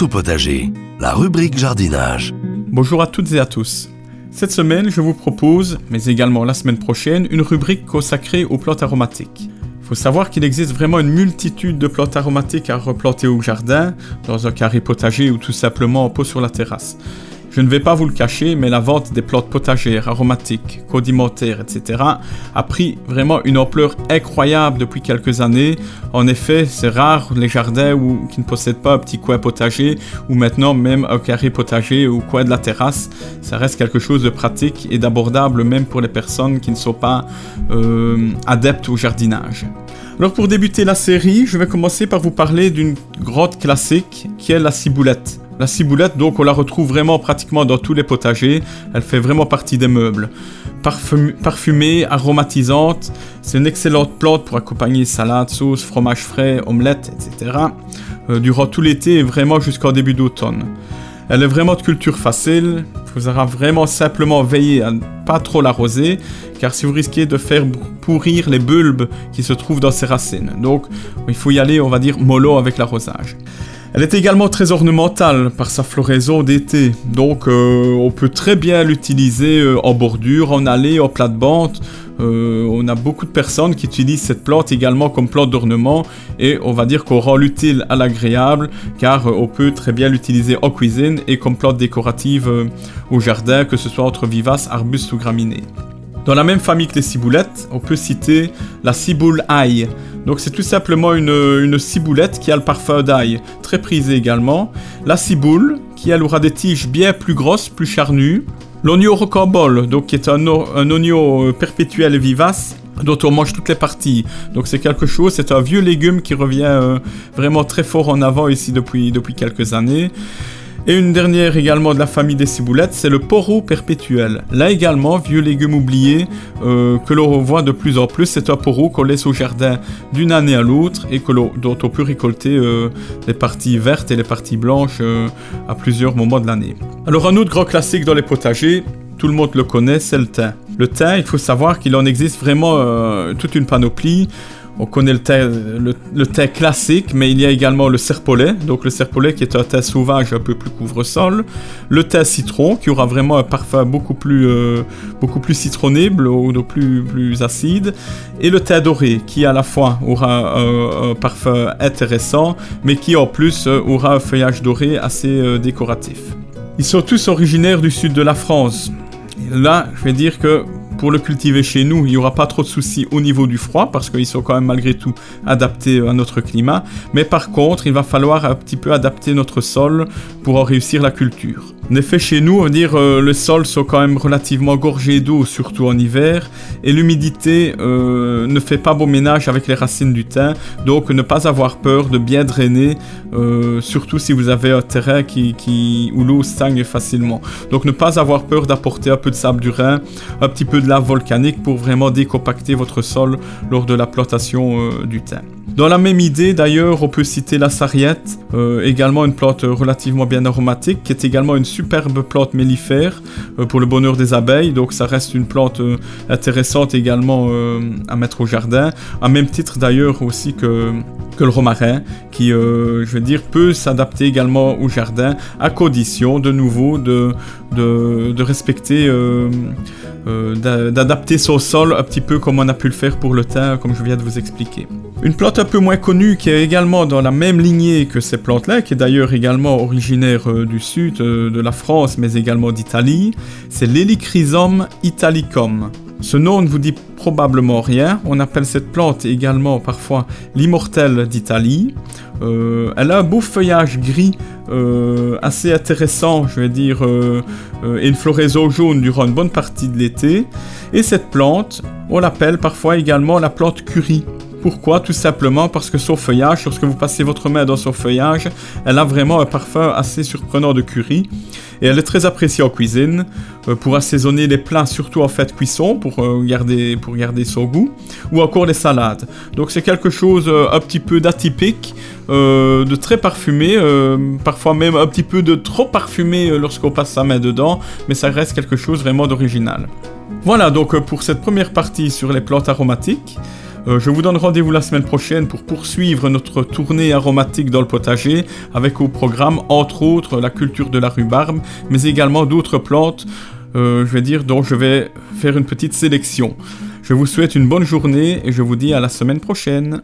Au potager, la rubrique jardinage. Bonjour à toutes et à tous. Cette semaine, je vous propose, mais également la semaine prochaine, une rubrique consacrée aux plantes aromatiques. Faut savoir qu'il existe vraiment une multitude de plantes aromatiques à replanter au jardin, dans un carré potager ou tout simplement en pot sur la terrasse. Je ne vais pas vous le cacher, mais la vente des plantes potagères, aromatiques, condimentaires, etc. a pris vraiment une ampleur incroyable depuis quelques années. En effet, c'est rare les jardins qui ne possèdent pas un petit coin potager ou maintenant même un carré potager ou coin de la terrasse. Ça reste quelque chose de pratique et d'abordable même pour les personnes qui ne sont pas euh, adeptes au jardinage. Alors pour débuter la série, je vais commencer par vous parler d'une grotte classique qui est la ciboulette. La ciboulette, donc, on la retrouve vraiment pratiquement dans tous les potagers. Elle fait vraiment partie des meubles. parfumée, aromatisante, c'est une excellente plante pour accompagner salade, sauce, fromage frais, omelette, etc. Euh, durant tout l'été et vraiment jusqu'en début d'automne. Elle est vraiment de culture facile. Il faudra vraiment simplement veiller à ne pas trop l'arroser, car si vous risquez de faire pourrir les bulbes qui se trouvent dans ses racines. Donc, il faut y aller, on va dire, mollo avec l'arrosage. Elle est également très ornementale par sa floraison d'été, donc euh, on peut très bien l'utiliser euh, en bordure, en allée, en plate-bande. Euh, on a beaucoup de personnes qui utilisent cette plante également comme plante d'ornement et on va dire qu'on rend l'utile à l'agréable car on peut très bien l'utiliser en cuisine et comme plante décorative au jardin, que ce soit entre vivaces, arbustes ou graminées. Dans la même famille que les ciboulettes, on peut citer la ciboule ail. Donc c'est tout simplement une, ciboulette qui a le parfum d'ail, très prisé également. La ciboule, qui elle aura des tiges bien plus grosses, plus charnues. L'oignon rocambole, donc qui est un, oignon euh, perpétuel et vivace, dont on mange toutes les parties. Donc c'est quelque chose, c'est un vieux légume qui revient euh, vraiment très fort en avant ici depuis, depuis quelques années. Et une dernière également de la famille des ciboulettes, c'est le poro perpétuel. Là également, vieux légume oublié euh, que l'on revoit de plus en plus. C'est un poro qu'on laisse au jardin d'une année à l'autre et que dont on peut récolter euh, les parties vertes et les parties blanches euh, à plusieurs moments de l'année. Alors un autre grand classique dans les potagers, tout le monde le connaît, c'est le thym. Le thym, il faut savoir qu'il en existe vraiment toute une panoplie. On connaît le thé, classique, mais il y a également le serpolet. Donc le serpolet qui est un thé sauvage un peu plus couvre-sol. Le thé citron qui aura vraiment un parfum beaucoup plus, euh, beaucoup plus citronné, ou plus, plus acide. Et le thé doré qui à la fois aura un, parfum intéressant, mais qui en plus euh, aura un feuillage doré assez euh, décoratif. Ils sont tous originaires du sud de la France. là, je vais dire que pour le cultiver chez nous, il n'y aura pas trop de soucis au niveau du froid parce qu'ils sont quand même malgré tout adaptés à notre climat. Mais par contre, il va falloir un petit peu adapter notre sol pour en réussir la culture. En effet, chez nous, on va dire, euh, le sol sont quand même relativement gorgés d'eau, surtout en hiver, et l'humidité euh, ne fait pas bon ménage avec les racines du thym, donc ne pas avoir peur de bien drainer, euh, surtout si vous avez un terrain qui, où l'eau stagne facilement. Donc ne pas avoir peur d'apporter un peu de sable du Rhin, un petit peu de lave volcanique pour vraiment décompacter votre sol lors de la plantation du thym. Dans la même idée, d'ailleurs, on peut citer la sarriette, également une plante relativement bien aromatique, qui est également une superbe plante mellifère euh, pour le bonheur des abeilles. Donc ça reste une plante euh, intéressante également à mettre au jardin, à même titre d'ailleurs aussi que, que le romarin, qui, je veux dire, peut s'adapter également au jardin, à condition de nouveau de, respecter euh, d'adapter son sol un petit peu comme on a pu le faire pour le thym, comme je viens de vous expliquer. Une plante un peu moins connue qui est également dans la même lignée que ces plantes-là, qui est d'ailleurs également originaire euh, du sud euh, de la France, mais également d'Italie, c'est l'Helichrysum italicum. Ce nom ne vous dit probablement rien. On appelle cette plante également parfois l'immortelle d'Italie. Euh, elle a un beau feuillage gris assez intéressant, je vais dire, et une floraison jaune durant une bonne partie de l'été. Et cette plante, on l'appelle parfois également la plante curry. Pourquoi? Tout simplement parce que son feuillage, lorsque vous passez votre main dans son feuillage, elle a vraiment un parfum assez surprenant de curry. Et elle est très appréciée en cuisine euh, pour assaisonner les plats, surtout en fait cuisson, pour, euh, garder, pour garder son goût, ou encore les salades. Donc c'est quelque chose euh, un petit peu d'atypique, de très parfumé, parfois même un petit peu de trop parfumé lorsqu'on passe sa main dedans, mais ça reste quelque chose vraiment d'original. Voilà donc pour cette première partie sur les plantes aromatiques. Euh, je vous donne rendez-vous la semaine prochaine pour poursuivre notre tournée aromatique dans le potager avec au programme entre autres la culture de la rhubarbe, mais également d'autres plantes, euh, je vais dire, dont je vais faire une petite sélection. Je vous souhaite une bonne journée et je vous dis à la semaine prochaine.